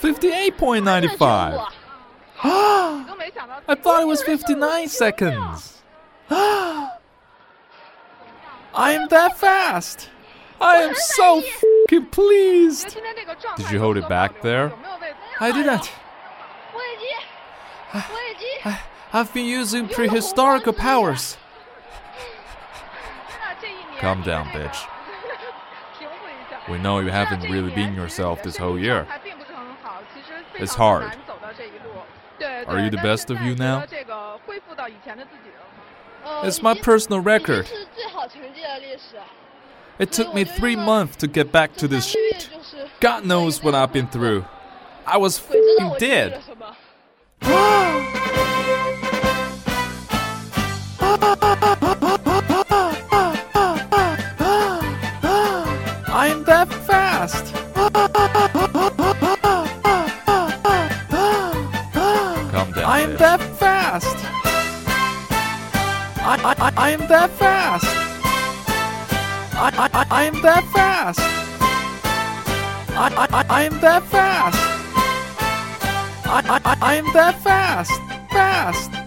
58.95. I thought it was 59 seconds. I am that fast. I am so fucking pleased. Did you hold it back there? I didn't. I, I've been using prehistorical powers. Calm down, bitch. We know you haven't really been yourself this whole year. It's hard. Are you the best of you now? It's my personal record. It took me three months to get back to this shit. God knows what I've been through. I was f***ing dead. I'm that fast. I'm that fast. I, I, I, am that fast. I, I, I, am that fast. I, I, I, am that fast. I, I, I, am that. Fast, fast.